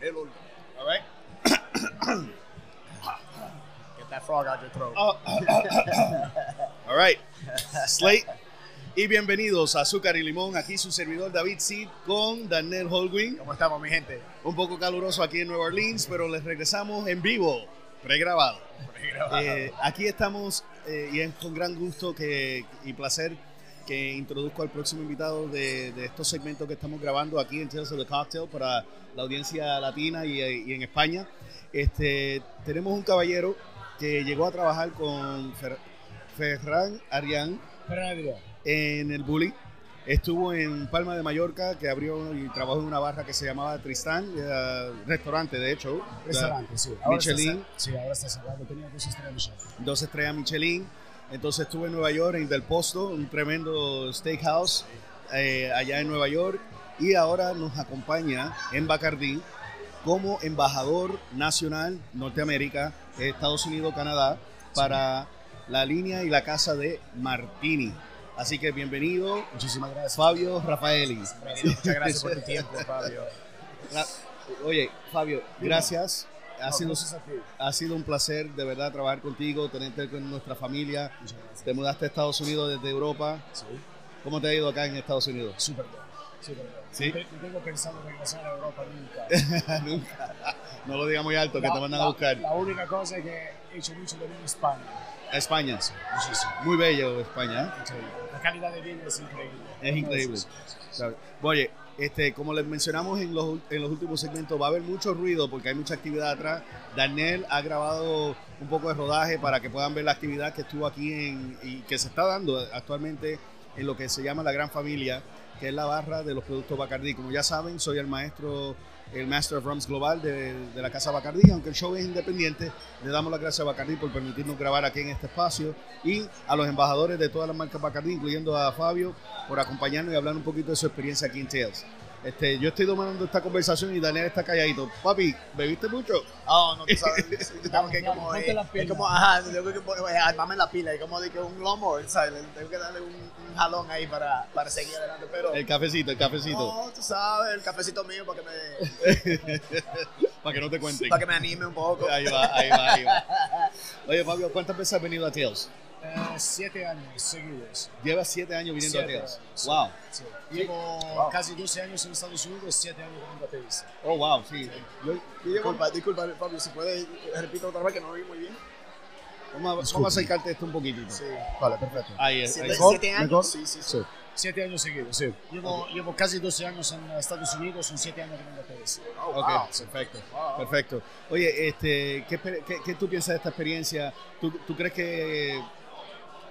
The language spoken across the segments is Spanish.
Hello. All right. Get that frog out your throat. Oh. All right. Slate. Y bienvenidos a Azúcar y Limón. Aquí su servidor David Seed con Daniel Holguín. ¿Cómo estamos, mi gente? Un poco caluroso aquí en Nueva Orleans, pero les regresamos en vivo, pregrabado. Eh, aquí estamos eh, y es con gran gusto que, y placer que introduzco al próximo invitado de, de estos segmentos que estamos grabando aquí en Tales of the Cocktail para la audiencia latina y, y en España. Este, tenemos un caballero que llegó a trabajar con Fer- Ferran Arián en el Bully. Estuvo en Palma de Mallorca, que abrió y trabajó en una barra que se llamaba Tristán, eh, restaurante de hecho. Restaurante, sí. Michelin. Está, sí, ahora está cerrado. Tenía dos estrellas Michelin. dos estrellas Michelin. Entonces estuve en Nueva York, en Del Posto, un tremendo steakhouse eh, allá en Nueva York. Y ahora nos acompaña en Bacardí como embajador nacional Norteamérica, Estados Unidos, Canadá, para la línea y la casa de Martini. Así que bienvenido, Muchísimas gracias. Fabio Rafaeli. Muchas gracias por tu tiempo, Fabio. Oye, Fabio, gracias. Ha sido, ha sido un placer de verdad trabajar contigo, tenerte con nuestra familia. Te mudaste a Estados Unidos desde Europa. Sí. ¿Cómo te ha ido acá en Estados Unidos? Súper bien. Súper bien. ¿Sí? No te- No tengo pensado regresar a Europa nunca. Nunca. No lo digas muy alto, que La- te mandan la- a buscar. La única cosa es que he hecho mucho de vino en España. A España. Muchísimo. Muy bello España. ¿eh? La calidad de vino es increíble. Es increíble. Sí, sí, sí. Oye, este, como les mencionamos en los, en los últimos segmentos, va a haber mucho ruido porque hay mucha actividad atrás. Daniel ha grabado un poco de rodaje para que puedan ver la actividad que estuvo aquí en, y que se está dando actualmente en lo que se llama la Gran Familia, que es la barra de los productos Bacardí. Como ya saben, soy el maestro, el Master of Rums Global de, de la Casa Bacardí, aunque el show es independiente, le damos las gracias a Bacardí por permitirnos grabar aquí en este espacio y a los embajadores de todas las marcas Bacardí, incluyendo a Fabio, por acompañarnos y hablar un poquito de su experiencia aquí en Tales. Este, yo estoy tomando esta conversación y Daniel está calladito. Papi, ¿bebiste mucho? Oh, no, tú sabes, tengo que como, eh, es como, ajá, tengo que poner- armarme la pila, es como de que un lomo, ¿sabes? Tengo que darle un jalón ahí para, para seguir adelante, pero El cafecito, el cafecito. no, tú sabes, el cafecito mío para que me, Para que no te cuenten. para que me anime un poco. Ahí va, ahí va, ahí va. Oye, Fabio, ¿cuántas veces has venido a Tales? Eh, siete años seguidos. Llevas siete años viniendo Siete a Tales. años, sí. Wow. Sí. Llevo casi 12 años en Estados Unidos, 7 años en Inglaterra. Oh, wow, sí. Yo, yo llevo- Disculpa, disculpa, Fabio, si puedes, repito otra vez que no vi muy bien. Vamos, a, vamos a acercarte esto un poquitito. Sí. Vale, perfecto. Ahí es. ¿Siete. Mejor, siete años? mejor. Sí, sí, sí. Sí. Siete años seguidos, sí. Llevo, llevo casi 12 años en Estados Unidos, son 7 años en Inglaterra. Oh, Ok, wow. perfecto. Wow. Perfecto. Oye, este, ¿qué, qué- qué tú piensas de esta experiencia? ¿Tú, tú crees que.?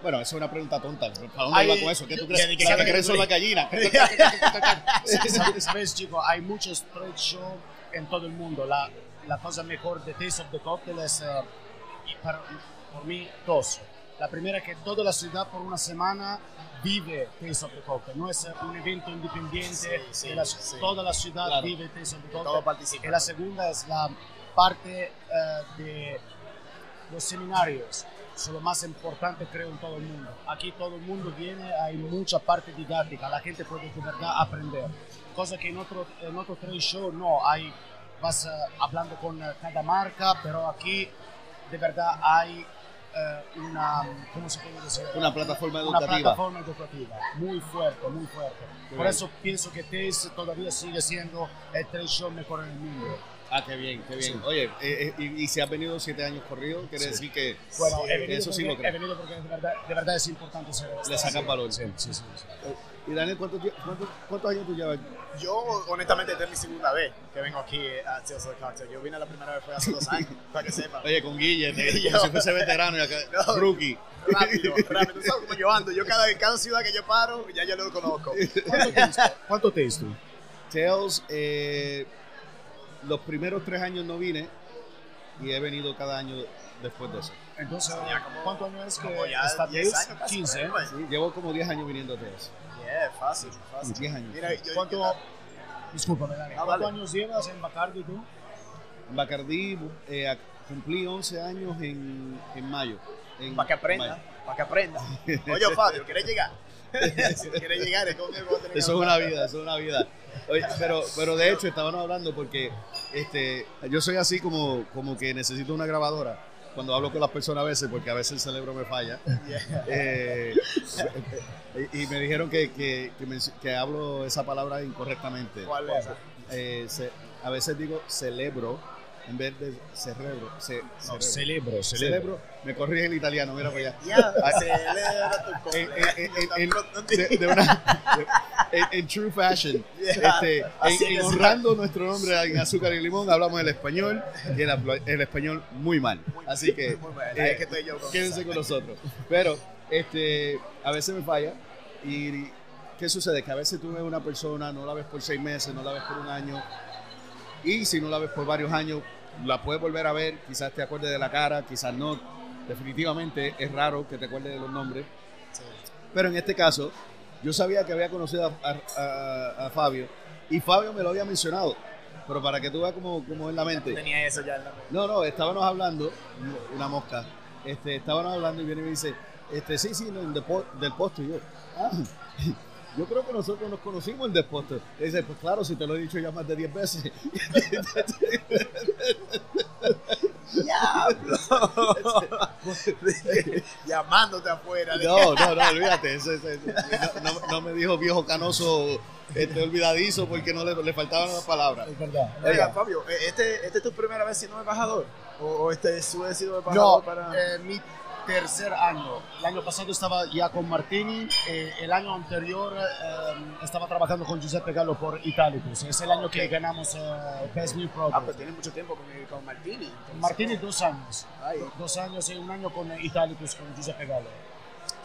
Bueno, esa es una pregunta tonta. ¿Para dónde iba con eso? ¿Qué tú crees? que ¿Sabes cada que crees la gallina? ¿Sabes, chico? Hay muchos trade show en todo el mundo. La, la cosa mejor de Taste of the Cocktail es, y para, por mí, dos. La primera que toda la ciudad por una semana vive Taste of the Cocktail. No es un evento independiente. Sí, sí, la- sí. Toda la ciudad Claro. vive Taste of the Cocktail. Y la segunda es la parte eh, de los seminarios. Son lo más importante, creo, en todo el mundo. Aquí todo el mundo viene, hay mucha parte didáctica, la gente puede de verdad aprender. Cosa que en otro, en otro trade show no, hay, vas eh, hablando con eh, cada marca, pero aquí de verdad hay eh, una, ¿cómo se puede decir? Una plataforma Una educativa. plataforma educativa muy fuerte, muy fuerte. Qué Por bien. eso pienso que Taste todavía sigue siendo el trade show mejor en el mundo. Ah, qué bien, qué bien. Sí. Oye, eh, eh, y, y si has venido siete años corridos, quiere Sí. decir que Bueno, Sí, he venido eso sí lo creo. He venido porque de verdad, de verdad es importante ser le sacan valor. Sí, sí, sí. sí. Y Daniel, ¿cuántos, tie- cuántos, cuántos años tú llevas? Yo, honestamente, esta es mi segunda vez que vengo aquí a Tales of the Cocktail. Yo vine la primera vez fue hace dos años, para que sepan. Oye, con Guille, te- como si fuese veterano y acá, No. rookie. Rápido, rápido. Tú sabes cómo yo ando. Yo cada, cada ciudad que yo paro, ya yo lo conozco. ¿Cuánto taste tú? Tales, eh, los primeros tres años no vine y he venido cada año después de eso. Entonces, Ya como- ¿cuánto años es que ya está 10 Taste? años casi, 15. ¿eh? Sí, llevo como 10 años viniendo a Tales. Yeah, fácil, fácil. 10 años. Mira, yo, ¿Cuánto, yo- discúlpame, Dani, Ah, ¿cuántos vale. años llevas en Bacardi tú? En Bacardí eh, cumplí 11 años en, en mayo. En para que aprenda, para que aprenda. Oye, Fabio, ¿quieres llegar? Si quieres llegar, es vos tenés que Eso es una vida, eso es una vida. Oye, pero, pero de hecho estábamos hablando porque este, yo soy así como, como que necesito una grabadora cuando hablo con las personas a veces, porque a veces el cerebro me falla. Eh, y, y me dijeron que, que, que, hablo esa palabra incorrectamente. ¿Cuál es? Eh, a veces digo celebro en vez de cerebro. Ce- No, cerebro. celebro, celebro. Celebro, me corrige el italiano, mira para allá. Ya, celebra tu En, cumpleaños. en- true fashion, Yeah. este, en, honrando nuestro nombre en azúcar y limón, hablamos el español y el, el español muy mal. Así que Muy bueno, eh, es que estoy yo con quédense esa. con nosotros. Pero este, a veces me falla y ¿qué sucede? Que a veces tú ves una persona, no la ves por seis meses, no la ves por un año y si no la ves por varios años, la puedes volver a ver, quizás te acuerdes de la cara, quizás no. Definitivamente es raro que te acuerdes de los nombres. Sí. Pero en este caso, yo sabía que había conocido a, a- a- Fabio y Fabio me lo había mencionado. Pero para que tú veas cómo, cómo es la mente. Tenía eso ya en la mente. No, no, estábamos hablando, una mosca, este, estábamos hablando y viene y me dice, este, sí, sí, no, depo- del posto. Y yo, ah, yo creo que nosotros nos conocimos en del posto. Y dice, pues claro, si te lo he dicho ya más de 10 veces. Llamándote afuera. No, no, no, olvídate. no, no- no me dijo viejo canoso, este, olvidadizo, porque no le, le faltaban las palabras. Es verdad. Oiga, Fabio, ¿e- ¿este, ¿este es tu primera vez siendo embajador? ¿O, o este su ha sido No, embajador para...? eh, mi tercer año. El año pasado estaba ya con Martini. eh, el año anterior eh, estaba trabajando con Giuseppe Gallo por Italicus. Es el año que Ok. ganamos eh, Best New Ah, Product. pues tiene mucho tiempo con, con Martini. entonces. Martini dos años. Ay, Dos años y un año con Italicus, con Giuseppe Gallo.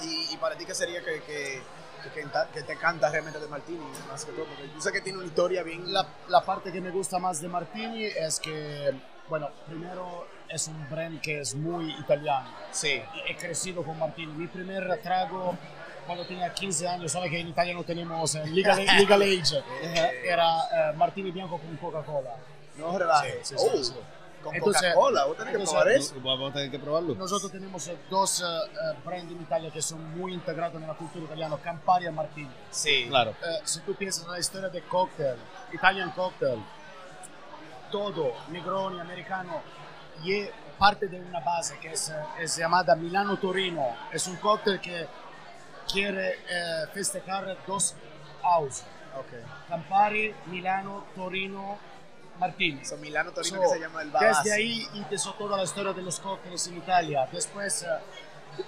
y, y para ti, ¿qué sería que, que, que, que que te encanta realmente de Martini? Más que todo, porque yo sé que tiene una historia bien... La, la parte que me gusta más de Martini es que, bueno, primero es un brand que es muy italiano. Sí. He crecido con Martini. Mi primer trago cuando tenía 15 años, sabes que en Italia no tenemos eh, legal, legal age, era eh, Martini bianco con Coca-Cola. No relajes. Sí, sí, Oh, sí. Con Entonces- Coca-Cola, vos tenés que probar eso. Vamos a tener que probarlo. Nosotros tenemos eh, dos eh, eh, brand en Italia que son muy integrados en la cultura italiana, Campari y Martini. Sí. Claro. Eh, si tú piensas en la historia de cocktail, Italian cocktail, todo, Negroni, americano, y parte de una base que es, eh, es llamada Milano Torino. Es un cóctel que quiere eh, festejar dos house, Ok. Campari, Milano, Torino, Martini. Son Milano Torino So, que se llama el base. Desde ahí empezó toda la historia de los cócteles en Italia. Después, eh,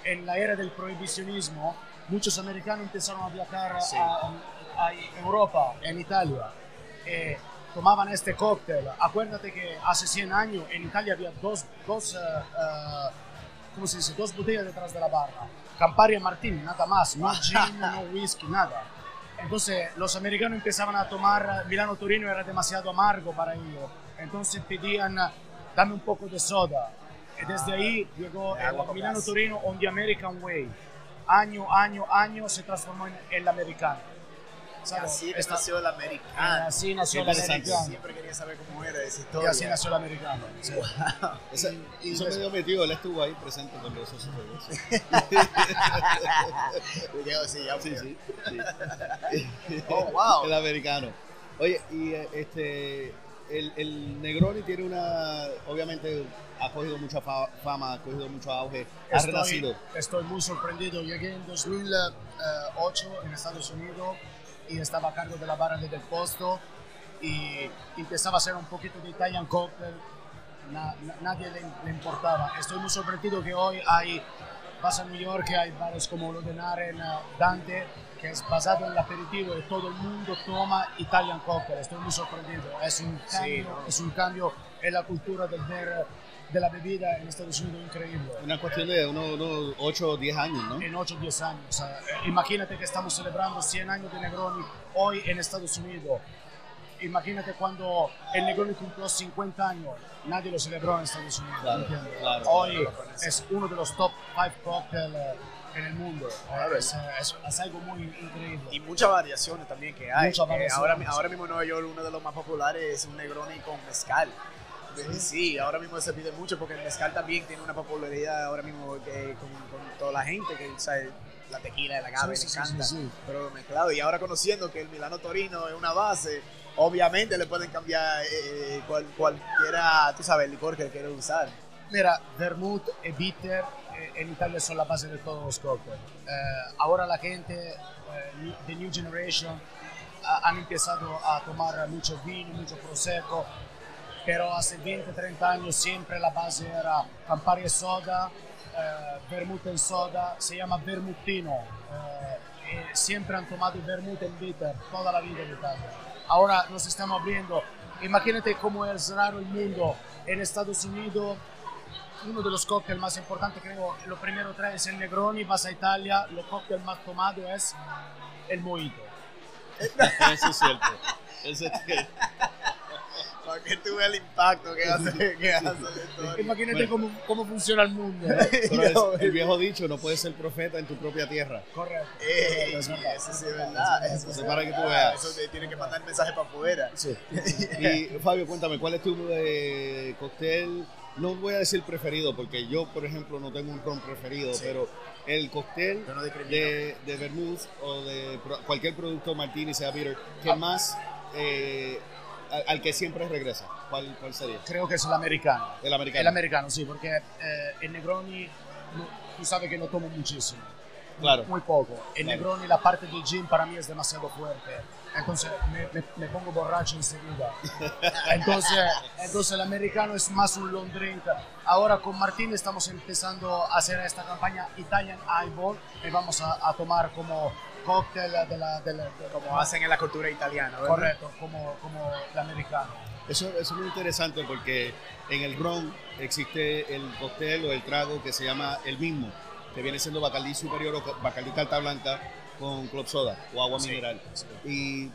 en la era del prohibicionismo, muchos americanos empezaron a viajar Sí. a, a Europa, en Italia. Eh, tomaban este cóctel. Acuérdate que hace 100 años en Italia había dos, dos, eh, eh, ¿cómo se dice? dos botellas detrás de la barra. Campari y Martini, nada más. No gin, no whisky, nada. Entonces los americanos empezaban a tomar Milano Torino era demasiado amargo para ellos. Entonces pedían dame un poco de soda. Y desde ahí llegó el con Milano gas. Torino on the American Way. Año, año, año se transformó en el americano. ¿Sabes? Así Esta- nació el americano. así nació el americano. Siempre quería saber cómo era esa Y historia. así nació el americano. sí. Esa- y eso des- me dio metido, él estuvo ahí presente cuando eso sucedió. Yo, sí, ya, sí, sí. sí. Oh, wow. El americano. Oye, y eh, este, el, el Negroni tiene una, obviamente ha cogido mucha fa- fama, ha cogido mucho auge, ha Estoy, renacido. estoy muy sorprendido. Llegué en 2008 en Estados Unidos y estaba a cargo de la barra de Del Posto y empezaba a hacer un poquito de Italian cocktail. Na- na- nadie le, le importaba. Estoy muy sorprendido que hoy hay, vas a New York hay bares como lo de Naren, Dante, que es basado en el aperitivo y todo el mundo toma Italian cocktail. Estoy muy sorprendido. Es un Sí, cambio, ¿no? es un cambio en la cultura del ver, de la bebida en Estados Unidos increíble Una cuestión de unos, unos 8 o 10 años, ¿no? en 8 o 10 años. O sea, eh, imagínate que estamos celebrando 100 años de Negroni hoy en Estados Unidos. Imagínate cuando el Negroni cumplió 50 años, nadie lo celebró en Estados Unidos. Claro, claro, hoy claro. es uno de los top 5 cocktails eh, en el mundo. Claro. Es, eh, es- es algo muy increíble. Y muchas variaciones también que hay. Variaciones. ahora, ahora mismo en Nueva York uno de los más populares es un Negroni con mezcal. Sí, ahora mismo se pide mucho porque el mezcal también tiene una popularidad ahora mismo que, con, con toda la gente que o sea, la tequila, el agave, Sí, le sí, sí, encanta. sí. Pero mezclado. Y ahora conociendo que el Milano Torino es una base, obviamente le pueden cambiar eh, cual- cualquiera, tú sabes, el licor que quiere usar. Mira, vermouth y bitter eh, en Italia son la base de todos los cócteles. Eh, ahora la gente, eh, the new generation, ha- han empezado a tomar mucho vino, mucho prosecco, pero hace 20, 30 años siempre la base era Campari e soda, eh, vermouth en soda, se llama vermutino. eh, y siempre han tomado vermouth en bitter toda la vida en Italia. Ahora nos estamos abriendo. Imagínate cómo es raro el mundo. En Estados Unidos uno de los cócteles más importantes, creo, lo primero tres es Negroni, vas a Italia, el cóctel más tomado es el Mojito. Eso es cierto. Eso. Para que tú veas el impacto que hace, que hace la. Imagínate Bueno. cómo, cómo funciona el mundo. Pero es- el viejo dicho, no puedes ser profeta en tu propia tierra. Correcto. Ey, Es verdad. eso sí es verdad. Eso sí Eso es para que tú veas. Eso te tiene que mandar el mensaje para afuera. Sí. Y Fabio, cuéntame, ¿cuál es tu eh, cóctel? No voy a decir preferido, porque yo, por ejemplo, no tengo un ron preferido, Sí. pero el cóctel no de, de vermouth o de pro- cualquier producto martini, sea bitter, que más eh, al, al que siempre regresa, ¿cuál, cuál sería? Creo que es el americano. El americano. El americano, sí, porque eh, el Negroni, tú sabes que no tomo muchísimo. Claro. Muy poco. El Claro. Negroni, la parte del gin para mí es demasiado fuerte. Entonces me, me- me pongo borracho enseguida. Entonces, entonces el americano es más un long drink. Ahora con Martín estamos empezando a hacer esta campaña Italian Eyeball y vamos a, a tomar como cóctel de la... De la- de- Como hacen en la cultura italiana, ¿verdad? Correcto, como, como el americano. Eso, eso es muy interesante porque en el ron existe el cóctel o el trago que se llama el mismo, que viene siendo Bacardí Superior o Bacardí Carta Blanca con club soda o agua Sí, mineral. sí. Y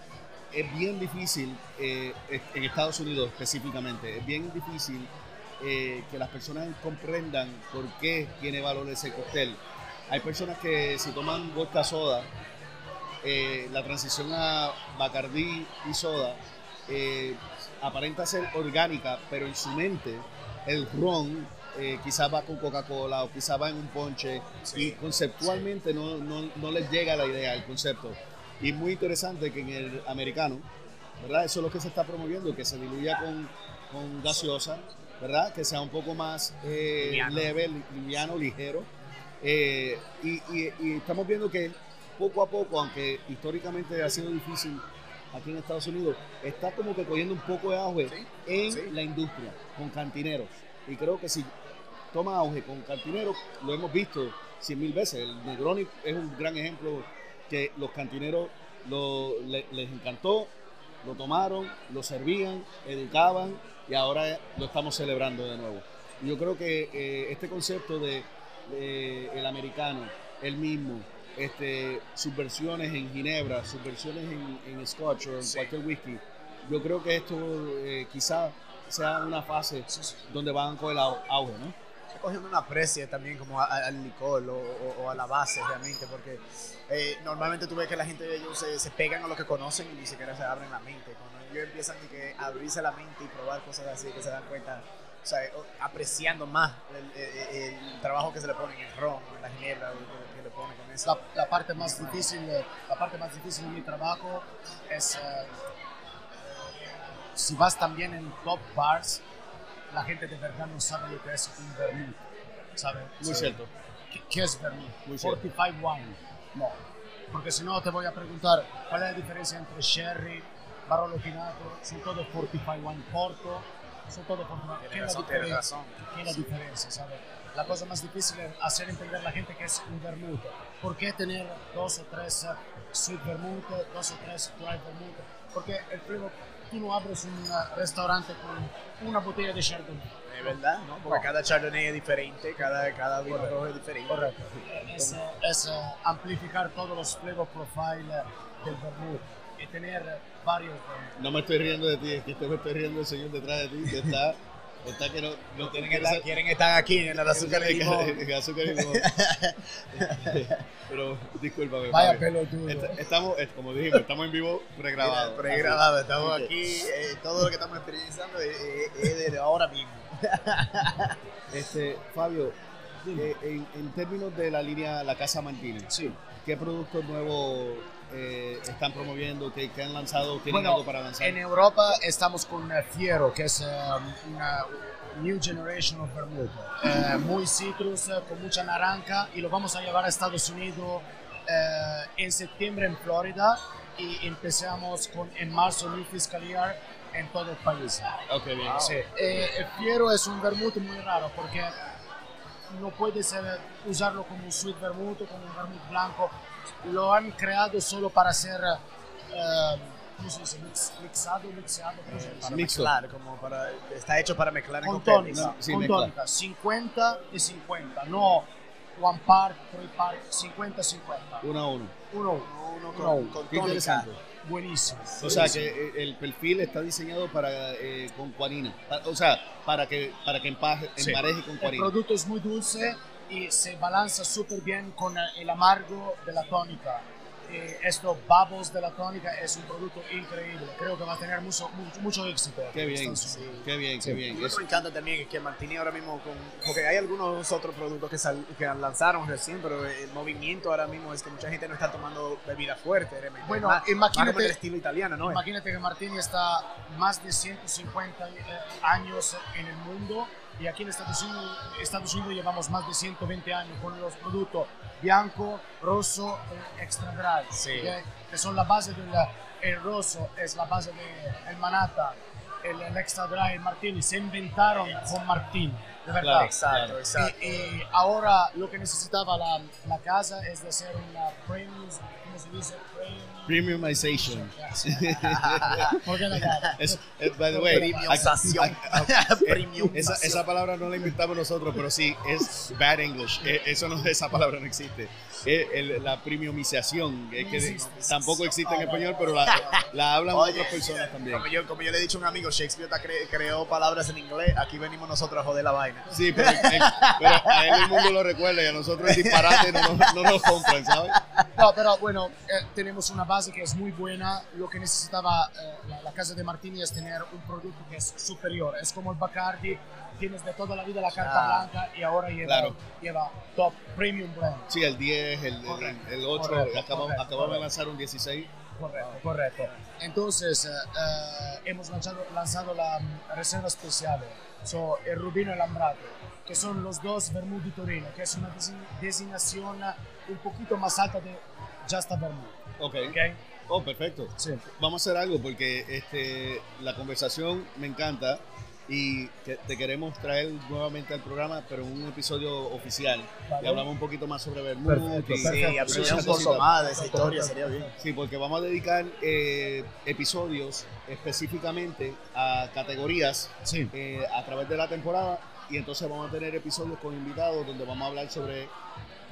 es bien difícil, eh, en Estados Unidos específicamente, es bien difícil eh, que las personas comprendan por qué tiene valor ese cóctel. Hay personas que si toman vodka soda, eh, la transición a Bacardí y soda eh, aparenta ser orgánica, pero en su mente el ron eh, quizás va con Coca-Cola o quizás va en un ponche Sí, y conceptualmente no, no, no les llega la idea, el concepto. Y es muy interesante que en el americano, ¿verdad? Eso es lo que se está promoviendo, que se diluya con, con gaseosa, ¿verdad? Que sea un poco más eh, Liviano. leve, li- liviano, ligero. Eh, y, y- y estamos viendo que poco a poco, aunque históricamente ha sido difícil aquí en Estados Unidos, está como que cogiendo un poco de auge Sí, en sí. la industria, con cantineros. Y creo que si toma auge con cantineros, lo hemos visto cien mil veces. El Negroni es un gran ejemplo que los cantineros lo- le- les encantó, lo tomaron, lo servían, educaban y ahora lo estamos celebrando de nuevo. Yo creo que eh, este concepto de, de el americano, el mismo, este, sus versiones en Ginebra, sus versiones en, en Scotch o en Sí. cualquier whisky, yo creo que esto eh, quizá sea una fase donde van con el au- auge, ¿no? Cogiendo una aprecia también como a- a- al licor o, o- o a la base realmente, porque eh, normalmente tú ves que la gente ellos se, se pegan a lo que conocen y ni siquiera se abren la mente. Cuando ellos empiezan de que a abrirse la mente y probar cosas así, que se dan cuenta, o sea, o- apreciando más el, el- el trabajo que se le pone en el ron, en la ginebra, lo eso. La, la parte más difícil, la parte más difícil de mi trabajo es eh, si vas también en top bars, la gente de verdad no sabe lo que es un vermouth, ¿sabe? Muy Sí. cierto. ¿Qué, qué es vermouth? Muy cierto. 45 wine. No. Porque si no te voy a preguntar cuál es la diferencia entre sherry, barolo chinato, son todos 45 wine porto, son todos 45 ¿Qué es la diferencia? razón. ¿Qué es la diferencia, ¿sabe? La cosa más difícil es hacer entender a la gente que es un vermouth. ¿Por qué tener dos o tres eh, sweet vermouth, dos o tres dry vermouth? Porque el flavor, tú no abres un eh, restaurante con una botella de Chardonnay. Es verdad, ¿no? Porque cada chardonnay es diferente, cada, cada vino Correcto. rojo es diferente. Correcto. Es, eh, es, amplificar todos los flavor profile del vermouth y tener varios. No me estoy riendo de ti, es que te me estoy riendo del señor detrás de ti, que está, está que no, no Quieren quiere estar, quieren estar aquí en el azúcar y limón. En azúcar y limón. Pero discúlpame. Vaya pelotudo. Est- Estamos, es- como dijimos, estamos en vivo pregrabado. Pregrabado, estamos que, aquí. eh, todo lo que estamos experienciando es, es- es desde ahora mismo. Este, Fabio, eh, en, en términos de la línea La Casa Martínez, Sí. ¿qué productos nuevos eh, están promoviendo? ¿Qué, qué han lanzado? ¿Tienen Bueno, algo para lanzar? En Europa estamos con eh, Fiero, que es eh, una New Generation of Vermouth. Eh, muy citrus, eh, con mucha naranja, y lo vamos a llevar a Estados Unidos en septiembre en Florida y empezamos con en marzo New Fiscal Year en todo el país. Ok, bien. Sí. Eh, el Fiero es un vermouth muy raro porque no puedes eh, usarlo como un sweet vermouth o como un vermouth blanco. Lo han creado solo para ser, eh, ¿cómo se dice? Mix- mixado, mixado, ¿cómo se dice? Para mezclar, como para, está hecho para mezclar en Con tónica, Sí, con tónica, 50 y 50, no one part, three part, 50-50. Uno a uno. Uno, Uno uno, con, uno. con Qué tónica. Buenísimo. O sea, que eh, el perfil está diseñado para eh, con cuarina. O sea, para que para que empaje, Sí. empareje con El cuarina. producto es muy dulce y se balanza súper bien con el amargo de la tónica. Eh, estos bubbles de la tónica es un producto increíble. Creo que va a tener mucho, mucho, mucho éxito. Qué bien, Unidos. qué bien, qué Sí. bien. Y lo Es- que me encanta también que Martini ahora mismo, con, porque hay algunos otros productos que, sal- que lanzaron recién, pero el movimiento ahora mismo es que mucha gente no está tomando bebida fuerte. realmente. Bueno, más, más imagínate- en el estilo italiano, ¿no? Imagínate que Martini está más de 150 eh, años en el mundo y aquí en Estados Unidos, Estados Unidos llevamos más de 120 años con los productos bianco, rosso e extra dry, Sí. ¿ok? que son la base del el rosso, es la base del Manhattan, el, el extra dry, el Martini, se inventaron con Martini, de verdad. Claro. Exacto, exacto. Y, y ahora lo que necesitaba la, la casa es de hacer una premium, ¿cómo se dice? Premium. Premiumization. Es, es- by the way, Premiumización. esa, esa palabra no la inventamos nosotros, pero sí, es bad English. Eh, Eso no, esa palabra no existe. El- la premiumización, eh, que tampoco existe en español, pero la, la hablan Oye, otras personas también. Como yo, como yo le he dicho a un amigo, Shakespeare cre- creó palabras en inglés, aquí venimos nosotros a joder la vaina. Sí, pero, eh, pero a él el mundo lo recuerda y a nosotros el disparate no, nos- no nos compran, ¿sabes? No, pero bueno, eh, tenemos una base que es muy buena. Lo que necesitaba eh, la, la casa de Martini es tener un producto que es superior. Es como el Bacardi, tienes de toda la vida la carta Ah. blanca y ahora lleva, Claro. lleva top premium brand. Sí, el 10, el, Correcto, el 8, correcto, acabamos, correcto, acabamos de lanzar un 16. Correcto, correcto. Entonces, eh, eh, hemos lanzado, lanzado la mm, reserva especial, so, el Rubino y el Ambrato, que son los dos Vermouth di Torino, que es una desi- designación un poquito más alta de Justa Vermouth. Ok. ¿ok? Oh, perfecto. Sí. Vamos a hacer algo porque este, la conversación me encanta y que te queremos traer nuevamente al programa, pero en un episodio oficial. Vale. Y hablamos un poquito más sobre Vermouth. Perfecto, y- Sí, Perfecto. aprender Sí, un poco más de esa historia sería bien. Sí, porque vamos a dedicar eh, episodios específicamente a categorías Sí. eh, a través de la temporada y entonces vamos a tener episodios con invitados donde vamos a hablar sobre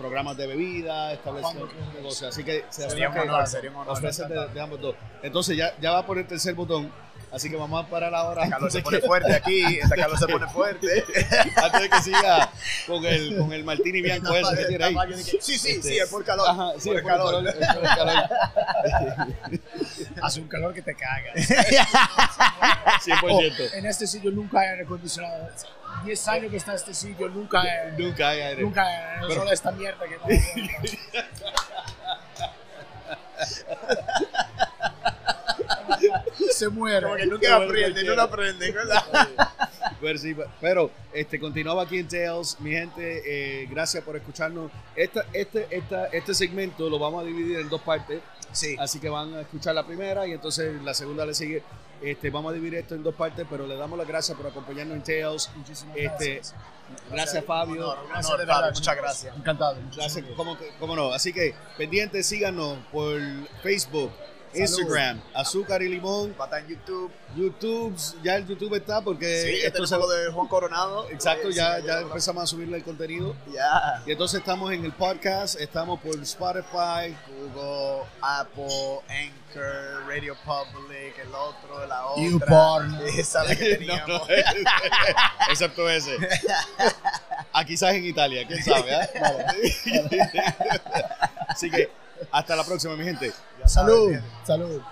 programas de bebida, establecer negocios. Así que se Sería un honor, sería un honor. de, de ambos dos. Entonces ya, ya va por el tercer botón, así que vamos a parar ahora Este calor se pone fuerte aquí, este calor se pone fuerte. antes de que siga con el, con el martini bianco ese que tiene ahí. Sí, sí, Este, sí, es por calor. Ajá, sí, por es por calor. es por el calor. Hace un calor que te cagas. 100%. en este sitio nunca hay aire acondicionado. 10 años que está este sitio, nunca hay, Nunca hay aire. nunca hay Pero- solo esta mierda que Se muere. Como que nunca aprende, no lo aprende, ¿verdad? Pero, sí, pero, este, continuaba aquí en Tales, mi gente, eh, gracias por escucharnos. Esta, este, esta, este segmento lo vamos a dividir en dos partes, Sí. así que van a escuchar la primera y entonces la segunda le sigue. Este, vamos a dividir esto en dos partes, pero le damos las gracias por acompañarnos en Tales. Muchísimas Este, gracias. gracias Fabio. Gracias, honor, de verdad, Fabio, muchas gracias. Encantado. Gracias, cómo no. Así que pendientes, síganos por Facebook, Instagram, Azúcar y Limón, Va a estar en YouTube. YouTube, ya el YouTube está porque Sí, esto se- lo de Juan Coronado. Exacto, Eh, ya, ya empezamos a subirle el contenido. Ya. Y entonces estamos en el podcast, estamos por Spotify, Google, Apple, Anchor, Radio Public, el otro, la otra. YouPorn. Esa es la que teníamos. no, excepto ese. Ah, quizás en Italia, quién sabe. ¿eh? Así que hasta la próxima, mi gente. Salud. Salud.